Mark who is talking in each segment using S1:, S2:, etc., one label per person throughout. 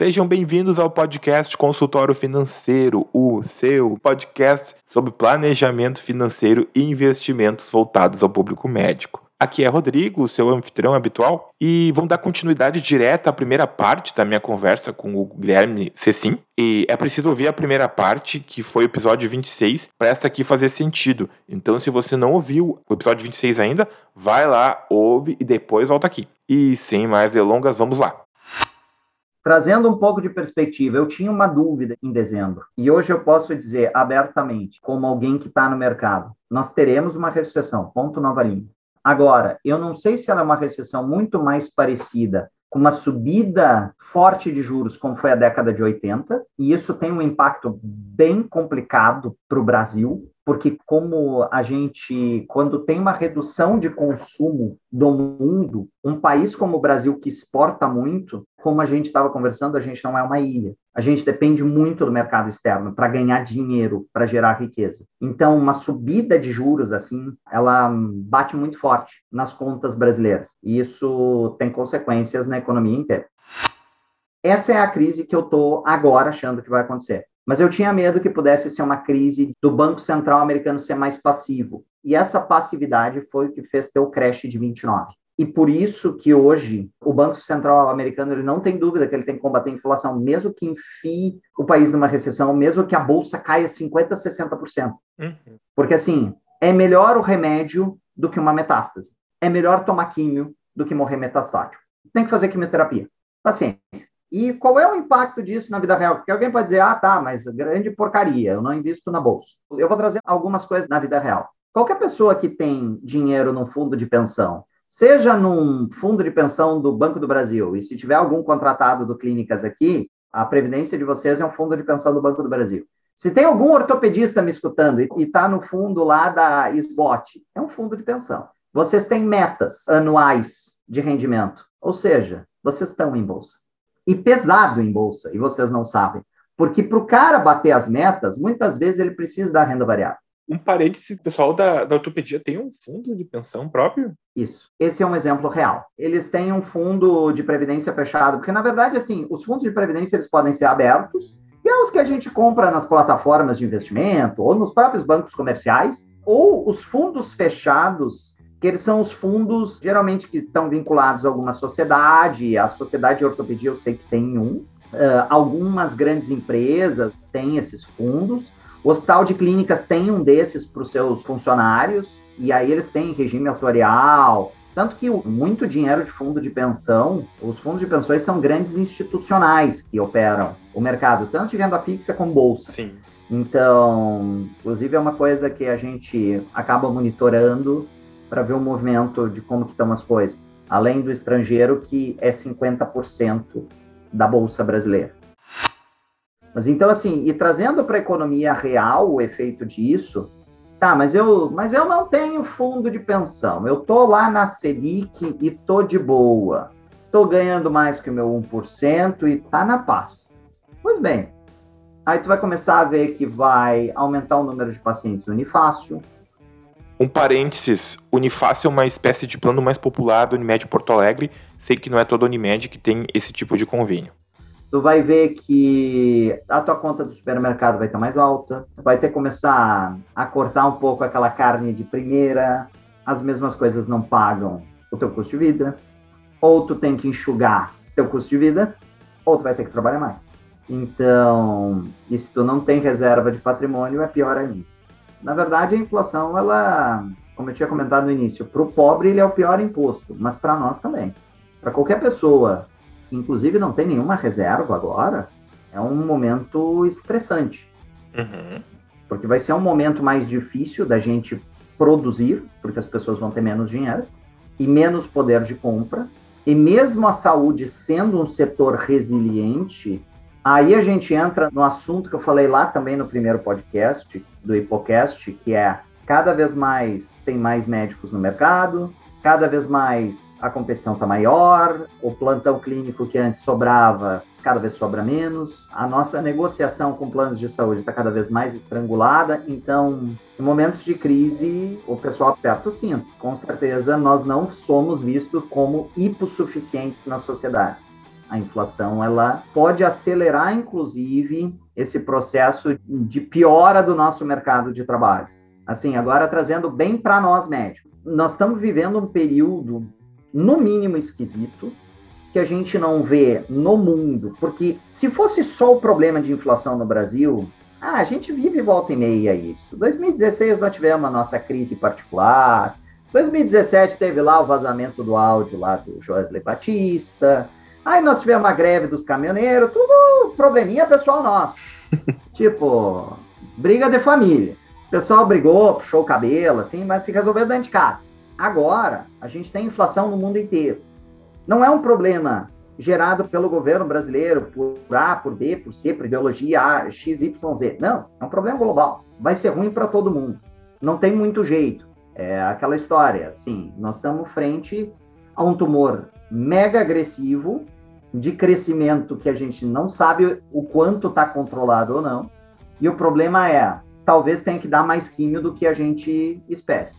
S1: Sejam bem-vindos ao podcast Consultório Financeiro, o seu podcast sobre planejamento financeiro e investimentos voltados ao público médico. Aqui é Rodrigo, seu anfitrião habitual, e vamos dar continuidade direta à primeira parte da minha conversa com o Guilherme Cecim. E é preciso ouvir a primeira parte, que foi o episódio 26, para essa aqui fazer sentido. Então, se você não ouviu o episódio 26 ainda, vai lá, ouve e depois volta aqui. E sem mais delongas, vamos lá.
S2: Trazendo um pouco de perspectiva, eu tinha uma dúvida em dezembro, e hoje eu posso dizer abertamente, como alguém que está no mercado, nós teremos uma recessão, ponto nova linha. Agora, eu não sei se ela é uma recessão muito mais parecida com uma subida forte de juros, como foi a década de 80, e isso tem um impacto bem complicado para o Brasil, porque como a gente, quando tem uma redução de consumo do mundo, um país como o Brasil que exporta muito, como a gente estava conversando, a gente não é uma ilha. A gente depende muito do mercado externo para ganhar dinheiro, para gerar riqueza. Então, uma subida de juros assim, ela bate muito forte nas contas brasileiras. E isso tem consequências na economia inteira. Essa é a crise que eu estou agora achando que vai acontecer. Mas eu tinha medo que pudesse ser uma crise do Banco Central americano ser mais passivo. E essa passividade foi o que fez ter o crash de 29. E por isso que hoje o Banco Central americano ele não tem dúvida que ele tem que combater a inflação, mesmo que enfie o país numa recessão, mesmo que a bolsa caia 50%, 60%. Uhum. Porque assim, é melhor o remédio do que uma metástase. É melhor tomar químio do que morrer metastático. Tem que fazer quimioterapia. Paciência. E qual é o impacto disso na vida real? Porque alguém pode dizer, ah, tá, mas grande porcaria, eu não invisto na bolsa. Eu vou trazer algumas coisas na vida real. Qualquer pessoa que tem dinheiro num fundo de pensão, seja num fundo de pensão do Banco do Brasil, e se tiver algum contratado do Clínicas aqui, a previdência de vocês é um fundo de pensão do Banco do Brasil. Se tem algum ortopedista me escutando e está no fundo lá da SBOT, é um fundo de pensão. Vocês têm metas anuais de rendimento, ou seja, vocês estão em bolsa e pesado em bolsa, e vocês não sabem. Porque para o cara bater as metas, muitas vezes ele precisa da renda variável.
S1: Um parêntese, o pessoal da, da ortopedia tem um fundo de pensão próprio?
S2: Isso. Esse é um exemplo real. Eles têm um fundo de previdência fechado, porque na verdade, assim, os fundos de previdência eles podem ser abertos, e é os que a gente compra nas plataformas de investimento, ou nos próprios bancos comerciais, ou os fundos fechados que eles são os fundos, geralmente, que estão vinculados a alguma sociedade, a sociedade de ortopedia eu sei que tem um, uh, algumas grandes empresas têm esses fundos, o Hospital de Clínicas tem um desses para os seus funcionários, e aí eles têm regime autorial, tanto que muito dinheiro de fundo de pensão, os fundos de pensões são grandes institucionais que operam o mercado, tanto de renda fixa como bolsa. Sim. Então, inclusive é uma coisa que a gente acaba monitorando para ver o movimento de como que estão as coisas, além do estrangeiro que é 50% da bolsa brasileira. Mas então assim, e trazendo para a economia real o efeito disso, tá, mas eu, mas eu não tenho fundo de pensão. Eu tô lá na Selic e tô de boa. Tô ganhando mais que o meu 1% e tá na paz. Pois bem, aí tu vai começar a ver que vai aumentar o número de pacientes no Unifácil,
S1: um parênteses, Unifácil é uma espécie de plano mais popular do Unimed Porto Alegre. Sei que não é toda Unimed que tem esse tipo de convênio.
S2: Tu vai ver que a tua conta do supermercado vai estar mais alta, vai ter que começar a cortar um pouco aquela carne de primeira, as mesmas coisas não pagam o teu custo de vida, ou tu tem que enxugar teu custo de vida, ou tu vai ter que trabalhar mais. Então, e se tu não tem reserva de patrimônio, é pior ainda. Na verdade, a inflação, ela, como eu tinha comentado no início, para o pobre ele é o pior imposto, mas para nós também. Para qualquer pessoa que, inclusive, não tem nenhuma reserva agora, é um momento estressante. Uhum. Porque vai ser um momento mais difícil da gente produzir, porque as pessoas vão ter menos dinheiro e menos poder de compra. E mesmo a saúde sendo um setor resiliente, Aí a gente entra no assunto que eu falei lá também no primeiro podcast do Hipocast, que é cada vez mais tem mais médicos no mercado, cada vez mais a competição está maior, o plantão clínico que antes sobrava, cada vez sobra menos, a nossa negociação com planos de saúde está cada vez mais estrangulada, então, em momentos de crise, o pessoal aperta o cinto. Com certeza, nós não somos vistos como hipossuficientes na sociedade A inflação ela pode acelerar, inclusive, esse processo de piora do nosso mercado de trabalho. Assim, agora trazendo bem para nós médicos. Nós estamos vivendo um período, no mínimo, esquisito, que a gente não vê no mundo, porque se fosse só o problema de inflação no Brasil, ah, a gente vive volta e meia isso. 2016 nós tivemos a nossa crise particular. 2017 teve lá o vazamento do áudio lá do Joesley Batista. Aí nós tivemos a greve dos caminhoneiros, tudo probleminha pessoal nosso. tipo, briga de família. O pessoal brigou, puxou o cabelo, assim, mas se resolveu dentro de casa. Agora, a gente tem inflação no mundo inteiro. Não é um problema gerado pelo governo brasileiro por A, por B, por C, por ideologia A, X, Y, Z. Não, é um problema global. Vai ser ruim para todo mundo. Não tem muito jeito. É aquela história, assim, nós estamos frente a um tumor mega agressivo de crescimento que a gente não sabe o quanto está controlado ou não. E o problema é, talvez tenha que dar mais químio do que a gente espera.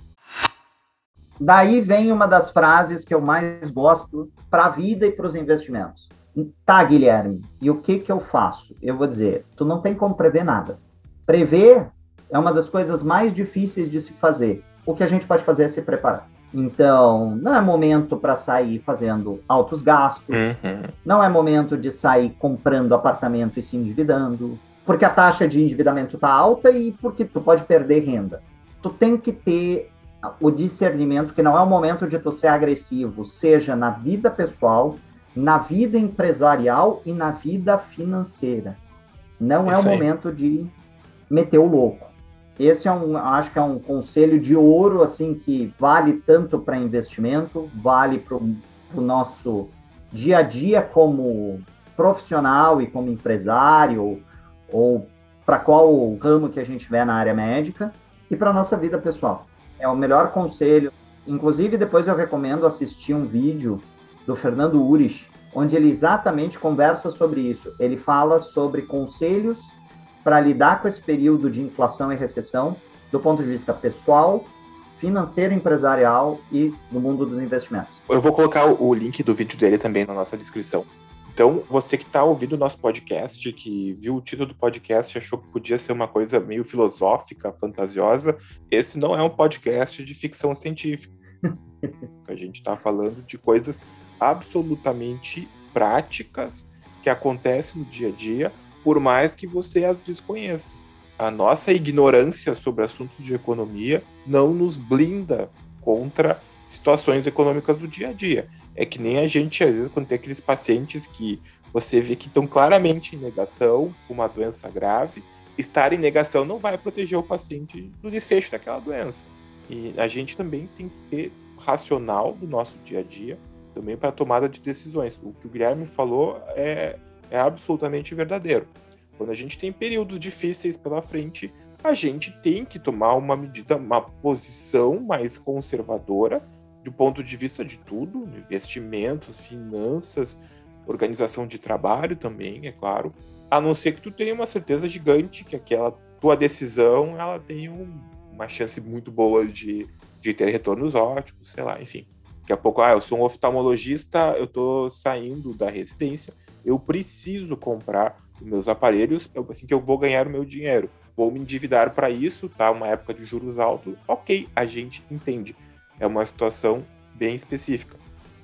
S2: Daí vem uma das frases que eu mais gosto para a vida e para os investimentos. Tá, Guilherme, e o que que eu faço? Eu vou dizer, tu não tem como prever nada. Prever é uma das coisas mais difíceis de se fazer. O que a gente pode fazer é se preparar. Então, não é momento para sair fazendo altos gastos, uhum. não é momento de sair comprando apartamento e se endividando, porque a taxa de endividamento está alta e porque tu pode perder renda. Tu tem que ter o discernimento que não é o momento de tu ser agressivo, seja na vida pessoal, na vida empresarial e na vida financeira. Não Isso é o aí. momento de meter o louco. Esse é um, acho que é um conselho de ouro, assim, que vale tanto para investimento, vale para o nosso dia a dia como profissional e como empresário, ou, para qual ramo que a gente tiver na área médica, e para nossa vida pessoal. É o melhor conselho. Inclusive, depois eu recomendo assistir um vídeo do Fernando Urich, onde ele exatamente conversa sobre isso. Ele fala sobre conselhos para lidar com esse período de inflação e recessão do ponto de vista pessoal, financeiro, empresarial e no mundo dos investimentos.
S1: Eu vou colocar o link do vídeo dele também na nossa descrição. Então, você que está ouvindo o nosso podcast, que viu o título do podcast e achou que podia ser uma coisa meio filosófica, fantasiosa, esse não é um podcast de ficção científica. a gente está falando de coisas absolutamente práticas que acontecem no dia a dia, por mais que você as desconheça. A nossa ignorância sobre assuntos de economia não nos blinda contra situações econômicas do dia a dia. É que nem a gente, às vezes, quando tem aqueles pacientes que você vê que estão claramente em negação, uma doença grave, estar em negação não vai proteger o paciente do desfecho daquela doença. E a gente também tem que ser racional do nosso dia a dia, também para a tomada de decisões. O que o Guilherme falou é, é absolutamente verdadeiro. Quando a gente tem períodos difíceis pela frente, a gente tem que tomar uma medida, uma posição mais conservadora do ponto de vista de tudo, investimentos, finanças, organização de trabalho também, é claro, a não ser que tu tenha uma certeza gigante que aquela tua decisão ela tem um, uma chance muito boa de, de ter retornos ótimos, sei lá, enfim. Daqui a pouco, ah, eu sou um oftalmologista, eu tô saindo da residência, eu preciso comprar os meus aparelhos, assim que eu vou ganhar o meu dinheiro. Vou me endividar para isso, tá? Uma época de juros altos, ok, a gente entende é uma situação bem específica.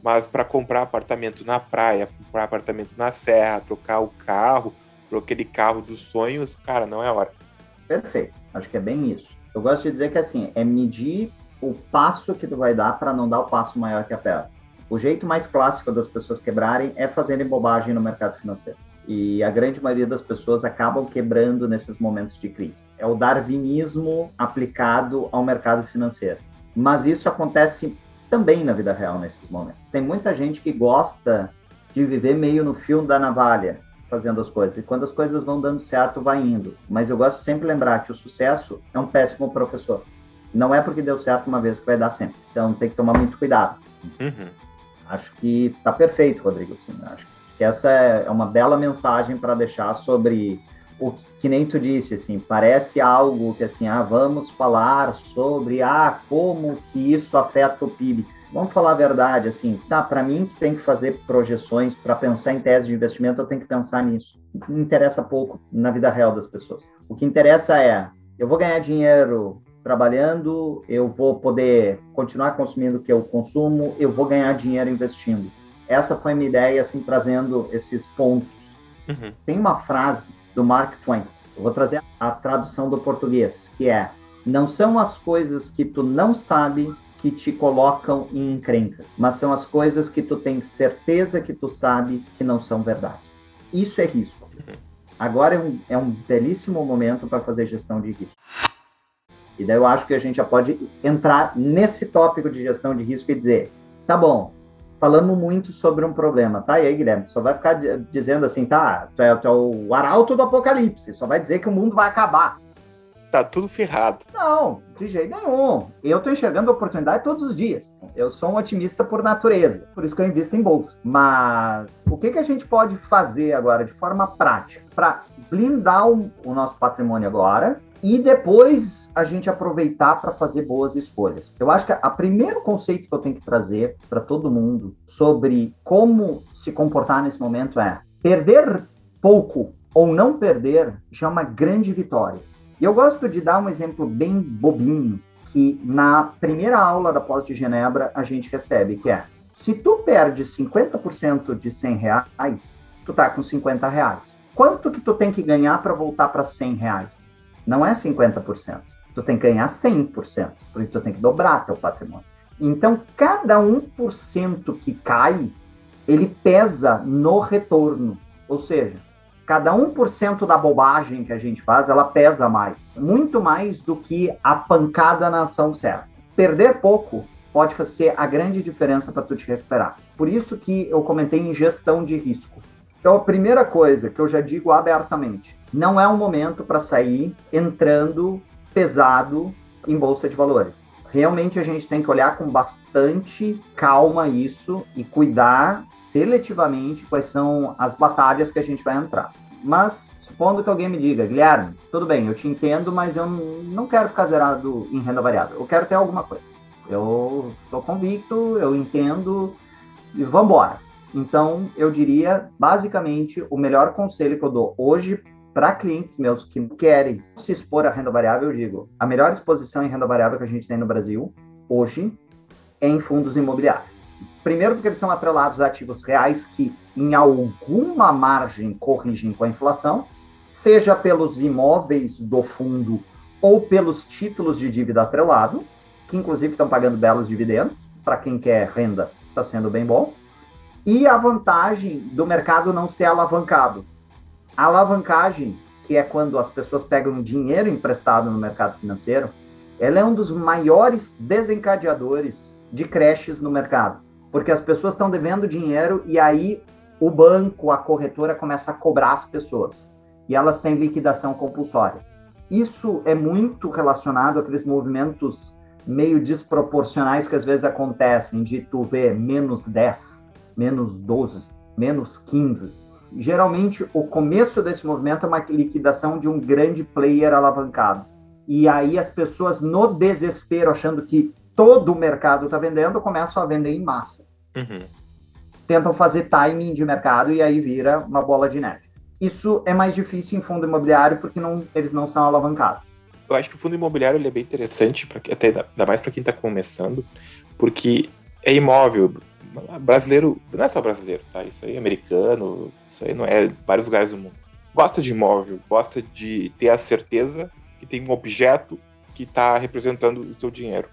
S1: Mas para comprar apartamento na praia, comprar apartamento na serra, trocar o carro por aquele carro dos sonhos, cara, não é hora.
S2: Perfeito. Acho que é bem isso. Eu gosto de dizer que assim, é medir o passo que tu vai dar para não dar o passo maior que a perna. O jeito mais clássico das pessoas quebrarem é fazerem bobagem no mercado financeiro. E a grande maioria das pessoas acabam quebrando nesses momentos de crise. É o darwinismo aplicado ao mercado financeiro. Mas isso acontece também na vida real nesses momentos. Tem muita gente que gosta de viver meio no fio da navalha, fazendo as coisas. E quando as coisas vão dando certo, vai indo. Mas eu gosto de sempre lembrar que o sucesso é um péssimo professor. Não é porque deu certo uma vez que vai dar sempre. Então tem que tomar muito cuidado. Uhum. Acho que tá perfeito, Rodrigo. Assim, acho que essa é uma bela mensagem para deixar sobre o que nem tu disse, assim, parece algo que assim, ah, vamos falar sobre ah, como que isso afeta o PIB. vamos falar a verdade, assim, tá, para mim que tem que fazer projeções para pensar em tese de investimento, eu tenho que pensar nisso. Me interessa pouco na vida real das pessoas. O que interessa é, eu vou ganhar dinheiro trabalhando, eu vou poder continuar consumindo o que eu consumo, eu vou ganhar dinheiro investindo. Essa foi a minha ideia, assim, trazendo esses pontos. Uhum. Tem uma frase do Mark Twain, eu vou trazer a tradução do português, que é: Não são as coisas que tu não sabe que te colocam em encrencas, mas são as coisas que tu tens certeza que tu sabe que não são verdade. Isso é risco. Uhum. Agora é um, é um belíssimo momento para fazer gestão de risco. E daí eu acho que a gente já pode entrar nesse tópico de gestão de risco e dizer, tá bom, falando muito sobre um problema, tá? E aí, Guilherme, só vai ficar dizendo assim, tá, tu é, tu é o arauto do apocalipse, só vai dizer que o mundo vai acabar.
S1: Tá tudo ferrado.
S2: Não, de jeito nenhum. Eu tô enxergando oportunidade todos os dias. Eu sou um otimista por natureza, por isso que eu invisto em bolsa. Mas o que, que a gente pode fazer agora de forma prática para blindar o, o nosso patrimônio agora e depois a gente aproveitar para fazer boas escolhas. Eu acho que o primeiro conceito que eu tenho que trazer para todo mundo sobre como se comportar nesse momento é perder pouco ou não perder já é uma grande vitória. E eu gosto de dar um exemplo bem bobinho que na primeira aula da pós de Genebra a gente recebe, que é se tu perde 50% de 100 reais, tu tá com 50 reais. Quanto que tu tem que ganhar para voltar para 100 reais? não é 50%. Tu tem que ganhar 100%, porque tu tem que dobrar teu patrimônio. Então, cada 1% que cai, ele pesa no retorno. Ou seja, cada 1% da bobagem que a gente faz, ela pesa mais. Muito mais do que a pancada na ação certa. Perder pouco pode fazer a grande diferença para tu te recuperar. Por isso que eu comentei em gestão de risco. Então, a primeira coisa que eu já digo abertamente, não é um momento para sair entrando pesado em bolsa de valores. Realmente a gente tem que olhar com bastante calma isso e cuidar seletivamente quais são as batalhas que a gente vai entrar. Mas, supondo que alguém me diga, Guilherme, tudo bem, eu te entendo, mas eu não quero ficar zerado em renda variável. Eu quero ter alguma coisa. Eu sou convicto, eu entendo e vamos embora. Então, eu diria, basicamente, o melhor conselho que eu dou hoje para clientes meus que querem se expor à renda variável, eu digo, a melhor exposição em renda variável que a gente tem no Brasil hoje é em fundos imobiliários. Primeiro, porque eles são atrelados a ativos reais que, em alguma margem, corrigem com a inflação, seja pelos imóveis do fundo ou pelos títulos de dívida atrelado, que inclusive estão pagando belos dividendos. Para quem quer renda, está sendo bem bom. E a vantagem do mercado não ser alavancado. A alavancagem, que é quando as pessoas pegam dinheiro emprestado no mercado financeiro, ela é um dos maiores desencadeadores de creches no mercado, porque as pessoas estão devendo dinheiro e aí o banco, a corretora começa a cobrar as pessoas e elas têm liquidação compulsória. Isso é muito relacionado àqueles movimentos meio desproporcionais que às vezes acontecem de tu ver menos 10, menos 12, menos 15 geralmente o começo desse movimento é uma liquidação de um grande player alavancado. E aí as pessoas, no desespero, achando que todo o mercado está vendendo, começam a vender em massa. Uhum. Tentam fazer timing de mercado e aí vira uma bola de neve. Isso é mais difícil em fundo imobiliário porque não, eles não são alavancados.
S1: Eu acho que o fundo imobiliário é bem interessante, pra, até ainda mais para quem está começando, porque é imóvel. Brasileiro, não é só brasileiro, tá? Isso aí é americano, isso aí não é vários lugares do mundo. Gosta de imóvel, gosta de ter a certeza que tem um objeto que está representando o seu dinheiro.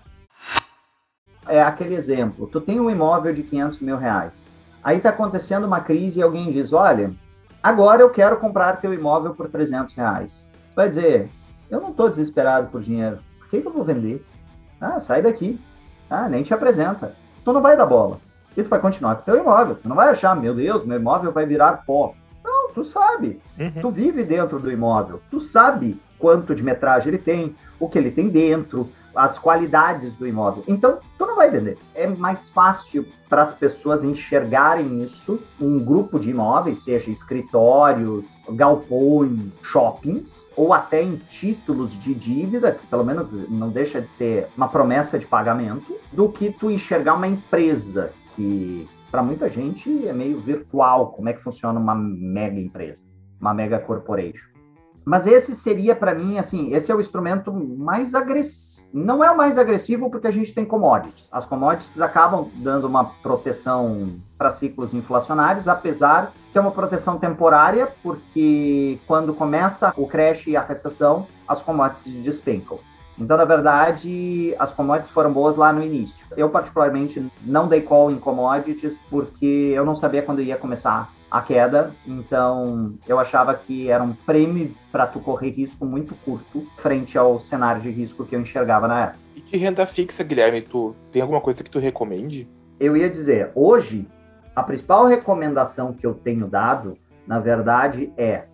S2: É aquele exemplo. Tu tem um imóvel de 500 mil reais. Aí está acontecendo uma crise e alguém diz, olha, agora eu quero comprar teu imóvel por 300 reais. Vai dizer, eu não estou desesperado por dinheiro. Por que, que eu vou vender? Ah, sai daqui. Ah, nem te apresenta. Tu não vai dar bola e tu vai continuar com o teu imóvel. Tu não vai achar, meu Deus, meu imóvel vai virar pó. Não, tu sabe. Uhum. Tu vive dentro do imóvel. Tu sabe quanto de metragem ele tem, o que ele tem dentro, as qualidades do imóvel. Então, tu não vai vender. É mais fácil para as pessoas enxergarem isso, um grupo de imóveis, seja escritórios, galpões, shoppings, ou até em títulos de dívida, que pelo menos não deixa de ser uma promessa de pagamento, do que tu enxergar uma empresa que para muita gente é meio virtual como é que funciona uma mega empresa, uma mega corporation. Mas esse seria, para mim, assim, esse é o instrumento mais agressivo. Não é o mais agressivo porque a gente tem commodities. As commodities acabam dando uma proteção para ciclos inflacionários, apesar que é uma proteção temporária, porque quando começa o crash e a recessão, as commodities despencam. Então, na verdade, as commodities foram boas lá no início. Eu, particularmente, não dei call em commodities porque eu não sabia quando ia começar a queda, então eu achava que era um prêmio para tu correr risco muito curto frente ao cenário de risco que eu enxergava na época.
S1: E de renda fixa, Guilherme, tu tem alguma coisa que tu recomende?
S2: Eu ia dizer, hoje a principal recomendação que eu tenho dado, na verdade, é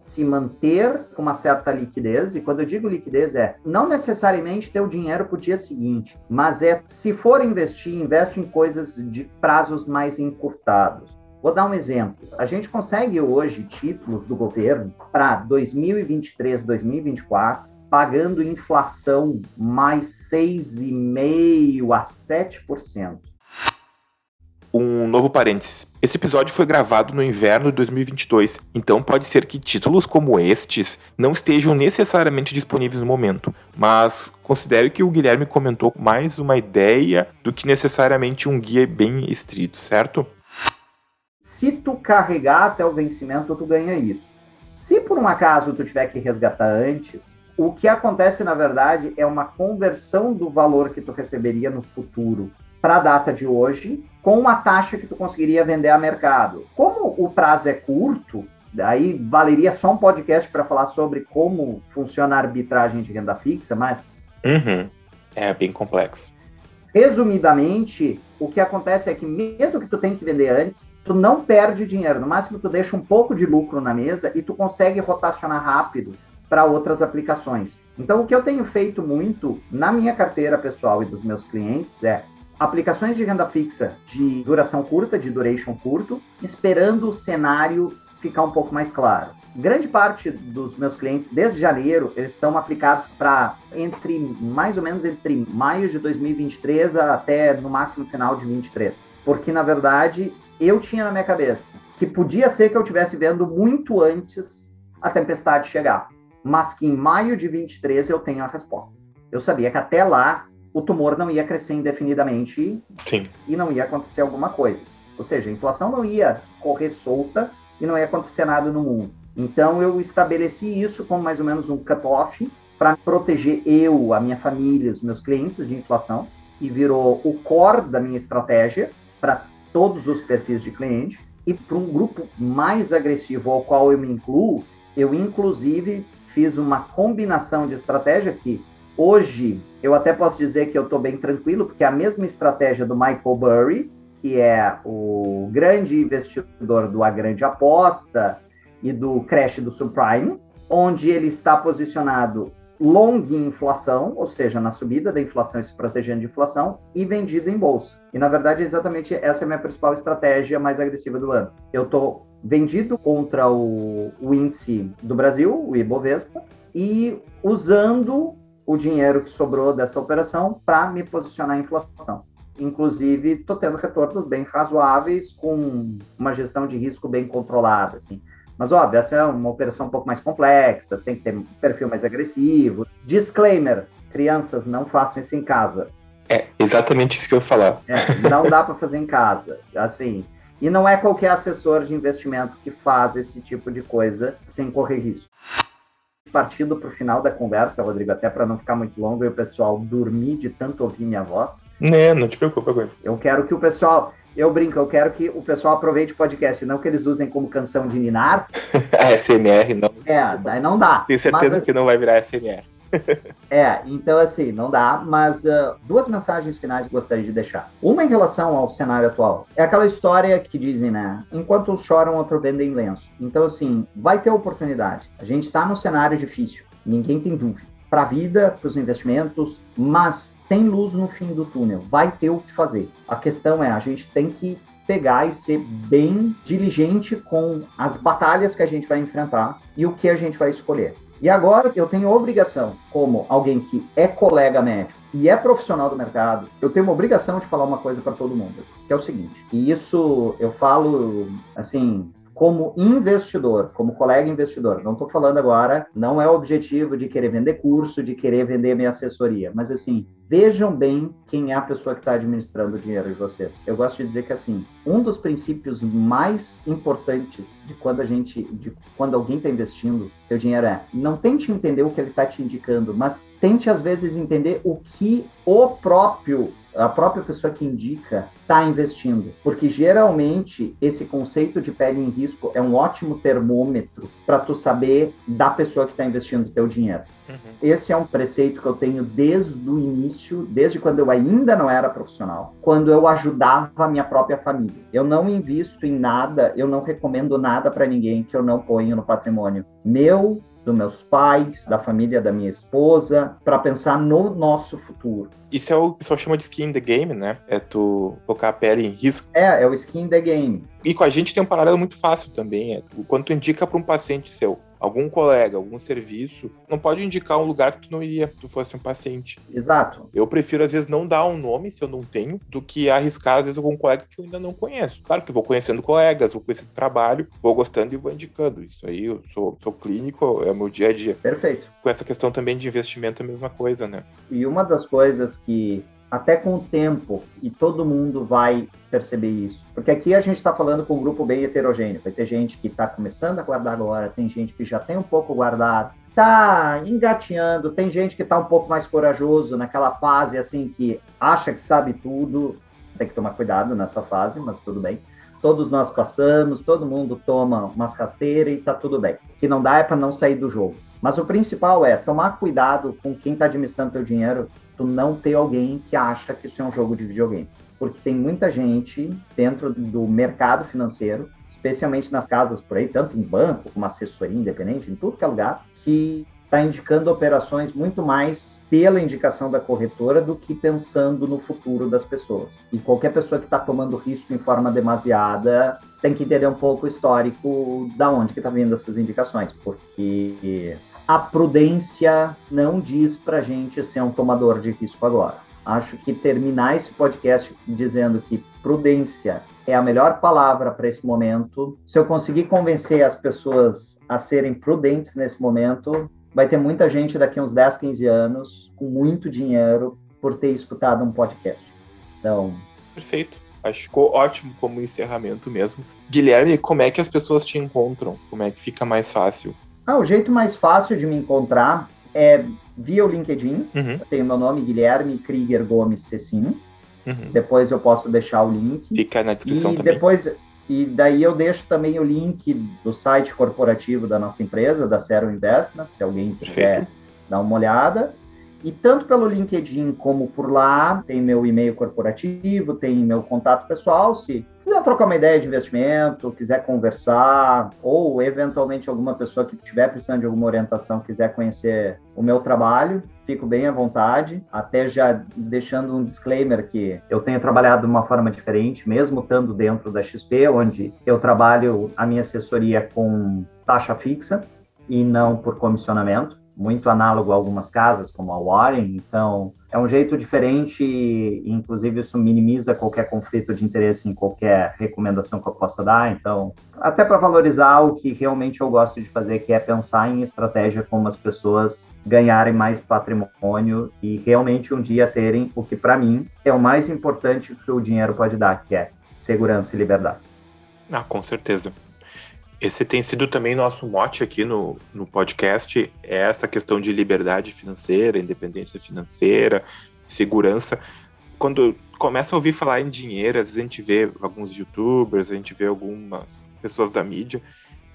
S2: se manter com uma certa liquidez, e quando eu digo liquidez é não necessariamente ter o dinheiro para o dia seguinte, mas é se for investir, investe em coisas de prazos mais encurtados. Vou dar um exemplo. A gente consegue hoje títulos do governo para 2023, 2024, pagando inflação mais 6,5% a 7%.
S1: Um novo parênteses. Esse episódio foi gravado no inverno de 2022, então pode ser que títulos como estes não estejam necessariamente disponíveis no momento, mas considero que o Guilherme comentou mais uma ideia do que necessariamente um guia bem estrito, certo?
S2: Se tu carregar até o vencimento, tu ganha isso. Se por um acaso tu tiver que resgatar antes, o que acontece na verdade é uma conversão do valor que tu receberia no futuro para a data de hoje com uma taxa que tu conseguiria vender a mercado. Como o prazo é curto, daí valeria só um podcast para falar sobre como funciona a arbitragem de renda fixa, mas
S1: uhum. é bem complexo.
S2: Resumidamente, o que acontece é que mesmo que tu tenha que vender antes, tu não perde dinheiro. No máximo, tu deixa um pouco de lucro na mesa e tu consegue rotacionar rápido para outras aplicações. Então, o que eu tenho feito muito na minha carteira pessoal e dos meus clientes é aplicações de renda fixa de duração curta, de duration curto, esperando o cenário ficar um pouco mais claro. Grande parte dos meus clientes, desde janeiro, eles estão aplicados para entre mais ou menos entre maio de 2023 até no máximo final de 2023. Porque, na verdade, eu tinha na minha cabeça que podia ser que eu estivesse vendo muito antes a tempestade chegar, mas que em maio de 23 eu tenho a resposta. Eu sabia que até lá o tumor não ia crescer indefinidamente
S1: Sim.
S2: e não ia acontecer alguma coisa. Ou seja, a inflação não ia correr solta e não ia acontecer nada no mundo. Então eu estabeleci isso como mais ou menos um cutoff para proteger eu, a minha família, os meus clientes de inflação e virou o core da minha estratégia para todos os perfis de cliente e para um grupo mais agressivo ao qual eu me incluo, eu inclusive fiz uma combinação de estratégia que hoje eu até posso dizer que eu estou bem tranquilo, porque é a mesma estratégia do Michael Burry, que é o grande investidor do A Grande Aposta, e do crash do subprime, onde ele está posicionado long em inflação, ou seja, na subida da inflação e se protegendo de inflação, e vendido em bolsa. E na verdade, exatamente essa é a minha principal estratégia mais agressiva do ano. Eu estou vendido contra o, o índice do Brasil, o Ibovespa, e usando o dinheiro que sobrou dessa operação para me posicionar em inflação. Inclusive, estou tendo retornos bem razoáveis com uma gestão de risco bem controlada. Assim. Mas, óbvio, essa é uma operação um pouco mais complexa, tem que ter um perfil mais agressivo. Disclaimer: crianças, não façam isso em casa.
S1: É exatamente isso que eu ia falar.
S2: É, não dá para fazer em casa. Assim. E não é qualquer assessor de investimento que faz esse tipo de coisa sem correr risco. Partindo para o final da conversa, Rodrigo, até para não ficar muito longo e o pessoal dormir de tanto ouvir minha voz.
S1: Né, não te preocupa com isso.
S2: Eu quero que o pessoal eu brinco, eu quero que o pessoal aproveite o podcast, não que eles usem como canção de ninar.
S1: a SMR não.
S2: É, daí não dá.
S1: Tenho certeza mas, que não vai virar SMR.
S2: é, então assim, não dá, mas uh, duas mensagens finais que gostaria de deixar. Uma em relação ao cenário atual. É aquela história que dizem, né? Enquanto uns choram, outro vendem lenço. Então, assim, vai ter oportunidade. A gente está num cenário difícil, ninguém tem dúvida. para a vida, para os investimentos, mas tem luz no fim do túnel, vai ter o que fazer. A questão é, a gente tem que pegar e ser bem diligente com as batalhas que a gente vai enfrentar e o que a gente vai escolher. E agora eu tenho obrigação, como alguém que é colega médico e é profissional do mercado, eu tenho uma obrigação de falar uma coisa para todo mundo, que é o seguinte. E isso eu falo assim, como investidor, como colega investidor. Não estou falando agora, não é o objetivo de querer vender curso, de querer vender minha assessoria, mas assim, vejam bem quem é a pessoa que está administrando o dinheiro de vocês. Eu gosto de dizer que assim, um dos princípios mais importantes de quando a gente, de quando alguém está investindo seu dinheiro é, não tente entender o que ele está te indicando, mas tente às vezes entender o que o próprio a própria pessoa que indica está investindo, porque geralmente esse conceito de pele em risco é um ótimo termômetro para tu saber da pessoa que está investindo o teu dinheiro. Uhum. Esse é um preceito que eu tenho desde o início, desde quando eu ainda não era profissional, quando eu ajudava a minha própria família. Eu não invisto em nada, eu não recomendo nada para ninguém que eu não ponho no patrimônio meu, dos meus pais, da família da minha esposa, para pensar no nosso futuro.
S1: Isso é o que o pessoal chama de skin in the game, né? É tu colocar a pele em risco.
S2: É, é o skin in the game.
S1: E com a gente tem um paralelo muito fácil também. É quando tu indica para um paciente seu, algum colega, algum serviço, não pode indicar um lugar que tu não iria, se tu fosse um paciente.
S2: Exato.
S1: Eu prefiro, às vezes, não dar um nome, se eu não tenho, do que arriscar, às vezes, algum colega que eu ainda não conheço. Claro que vou conhecendo colegas, vou conhecendo trabalho, vou gostando e vou indicando. Isso aí, eu sou, sou clínico, é o meu dia a dia.
S2: Perfeito.
S1: Com essa questão também de investimento, é a mesma coisa, né?
S2: E uma das coisas que até com o tempo, e todo mundo vai perceber isso. Porque aqui a gente está falando com um grupo bem heterogêneo. Vai ter gente que está começando a guardar agora, tem gente que já tem um pouco guardado, está engateando, tem gente que está um pouco mais corajoso naquela fase assim que acha que sabe tudo. Tem que tomar cuidado nessa fase, mas tudo bem. Todos nós passamos, todo mundo toma umas rasteiras e está tudo bem. O que não dá é para não sair do jogo. Mas o principal é tomar cuidado com quem está administrando teu dinheiro tu não ter alguém que acha que isso é um jogo de videogame. Porque tem muita gente dentro do mercado financeiro, especialmente nas casas por aí, tanto em banco como assessoria independente, em tudo que é lugar, que está indicando operações muito mais pela indicação da corretora do que pensando no futuro das pessoas. E qualquer pessoa que está tomando risco em forma demasiada tem que entender um pouco o histórico da onde que está vindo essas indicações, porque a prudência não diz para gente ser um tomador de risco agora. Acho que terminar esse podcast dizendo que prudência é a melhor palavra para esse momento. Se eu conseguir convencer as pessoas a serem prudentes nesse momento, vai ter muita gente daqui a uns 10, 15 anos com muito dinheiro por ter escutado um podcast. Então.
S1: Perfeito. Acho que ficou ótimo como encerramento mesmo. Guilherme, como é que as pessoas te encontram? Como é que fica mais fácil?
S2: Ah, o jeito mais fácil de me encontrar é via o LinkedIn. Uhum. Eu tenho meu nome, Guilherme Krieger Gomes Cecim. Uhum. Depois eu posso deixar o link.
S1: Fica na descrição
S2: e
S1: também.
S2: Depois, e daí eu deixo também o link do site corporativo da nossa empresa, da Zero Investment, se alguém quiser dar uma olhada. E tanto pelo LinkedIn como por lá, tem meu e-mail corporativo, tem meu contato pessoal. Se quiser trocar uma ideia de investimento, quiser conversar, ou eventualmente alguma pessoa que estiver precisando de alguma orientação quiser conhecer o meu trabalho, fico bem à vontade. Até já deixando um disclaimer que eu tenho trabalhado de uma forma diferente, mesmo estando dentro da XP, onde eu trabalho a minha assessoria com taxa fixa e não por comissionamento muito análogo a algumas casas, como a Warren, então é um jeito diferente e, inclusive, isso minimiza qualquer conflito de interesse em qualquer recomendação que eu possa dar. Então, até para valorizar o que realmente eu gosto de fazer, que é pensar em estratégia como as pessoas ganharem mais patrimônio e realmente um dia terem o que, para mim, é o mais importante que o dinheiro pode dar, que é segurança e liberdade.
S1: Ah, com certeza. Esse tem sido também nosso mote aqui no, no podcast, é essa questão de liberdade financeira, independência financeira, segurança. Quando começa a ouvir falar em dinheiro, às vezes a gente vê alguns youtubers, a gente vê algumas pessoas da mídia,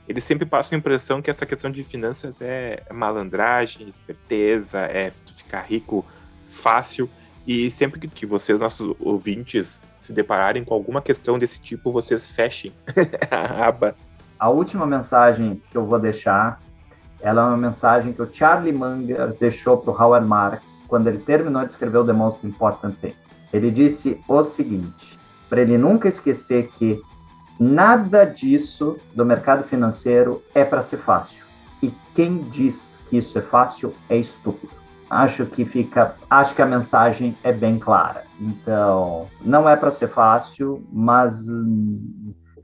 S1: eles sempre passam a impressão que essa questão de finanças é malandragem, esperteza, é ficar rico fácil. E sempre que vocês, nossos ouvintes, se depararem com alguma questão desse tipo, vocês fechem a aba
S2: a última mensagem que eu vou deixar Ela é uma mensagem que o Charlie Munger deixou para o Howard Marks quando ele terminou de escrever o The Most Important Thing. Ele disse o seguinte, para ele nunca esquecer que nada disso do mercado financeiro é para ser fácil. E quem diz que isso é fácil é estúpido. Acho que fica, acho que a mensagem é bem clara. Então, não é para ser fácil, mas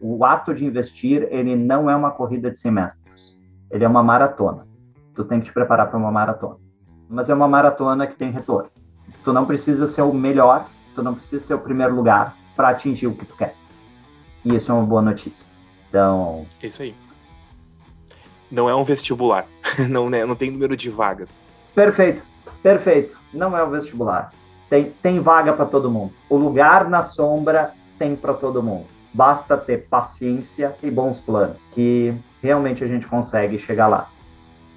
S2: o ato de investir, ele não é uma corrida de 100 metros ele é uma maratona. Tu tem que te preparar para uma maratona. Mas é uma maratona que tem retorno. Tu não precisa ser o melhor, tu não precisa ser o primeiro lugar para atingir o que tu quer. E isso é uma boa notícia. Então.
S1: Isso aí. Não é um vestibular. não, né, não tem número de vagas.
S2: Perfeito, perfeito. Não é um vestibular. Tem, tem vaga para todo mundo. O lugar na sombra tem para todo mundo. Basta ter paciência e bons planos, que realmente a gente consegue chegar lá.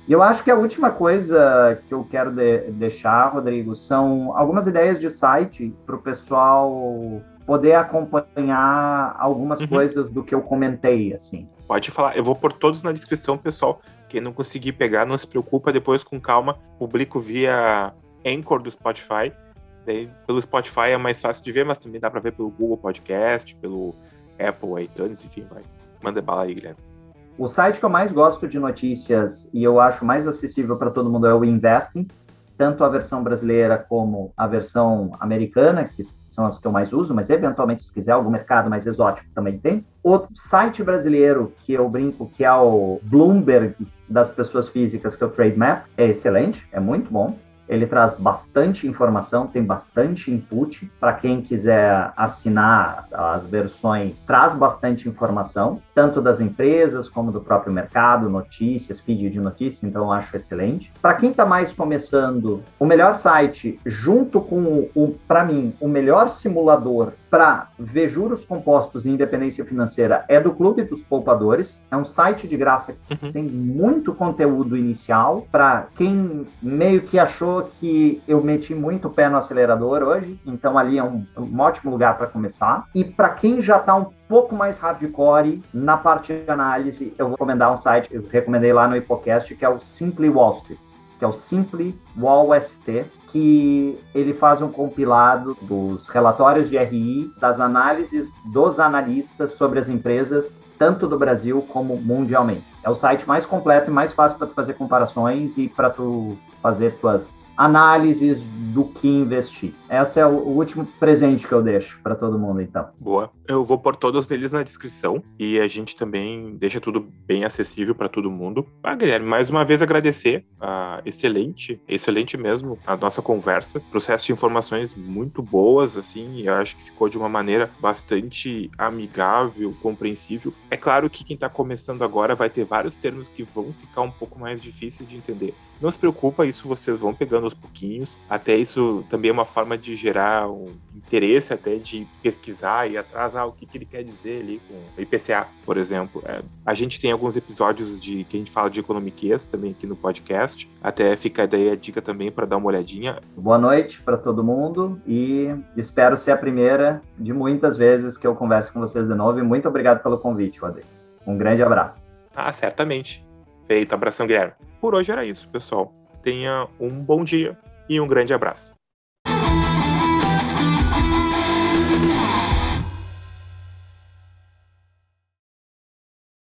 S2: E eu acho que a última coisa que eu quero de deixar, Rodrigo, são algumas ideias de site para o pessoal poder acompanhar algumas uhum. coisas do que eu comentei, assim.
S1: Pode falar, eu vou pôr todos na descrição, pessoal. Quem não conseguir pegar, não se preocupa, depois com calma, publico via Anchor do Spotify. Daí, pelo Spotify é mais fácil de ver, mas também dá para ver pelo Google Podcast, pelo Apple, iTunes, enfim, vai. Manda bala aí, Guilherme.
S2: O site que eu mais gosto de notícias e eu acho mais acessível para todo mundo é o Investing, tanto a versão brasileira como a versão americana, que são as que eu mais uso, mas eventualmente, se quiser algum mercado mais exótico, também tem. O site brasileiro que eu brinco, que é o Bloomberg das pessoas físicas, que é o Trademap, é excelente, é muito bom. Ele traz bastante informação, tem bastante input. Para quem quiser assinar as versões, traz bastante informação, tanto das empresas como do próprio mercado, notícias, feed de notícias, então eu acho excelente. Para quem está mais começando, o melhor site, junto com o, para mim, o melhor simulador para ver juros compostos e independência financeira é do Clube dos Poupadores. É um site de graça que uhum. tem muito conteúdo inicial para quem meio que achou que eu meti muito o pé no acelerador hoje. Então ali é um, um ótimo lugar para começar. E para quem já está um pouco mais hardcore na parte de análise, eu vou recomendar um site, eu recomendei lá no Hipocast, que é o Simply Wall Street, que é o Simply Wall ST que ele faz um compilado dos relatórios de RI, das análises dos analistas sobre as empresas, tanto do Brasil como mundialmente. É o site mais completo e mais fácil para tu fazer comparações e para tu fazer tuas análises do que investir. Esse é o, último presente que eu deixo para todo mundo, então.
S1: Boa. Eu vou pôr todos eles na descrição e a gente também deixa tudo bem acessível para todo mundo. Ah, Guilherme, mais uma vez agradecer a excelente, excelente mesmo a nossa conversa. Processo de informações muito boas, assim, e eu acho que ficou de uma maneira bastante amigável, compreensível. É claro que quem está começando agora vai ter vários termos que vão ficar um pouco mais difíceis de entender. Não se preocupa, isso vocês vão pegando aos pouquinhos. Até isso também é uma forma de gerar um interesse até de pesquisar e atrás ah, o que, que ele quer dizer ali com o IPCA, por exemplo. É, a gente tem alguns episódios de que a gente fala de economiquês também aqui no podcast. Até fica daí a dica também para dar uma olhadinha.
S2: Boa noite para todo mundo e espero ser a primeira de muitas vezes que eu converso com vocês de novo. E muito obrigado pelo convite, Rodrigo. Um grande abraço.
S1: Ah, certamente. Feito, abração, Guilherme. Por hoje era isso, pessoal. Tenha um bom dia e um grande abraço.